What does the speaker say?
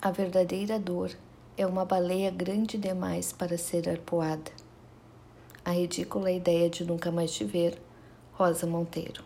A verdadeira dor é uma baleia grande demais para ser arpoada. A ridícula ideia de nunca mais te ver, Rosa Monteiro.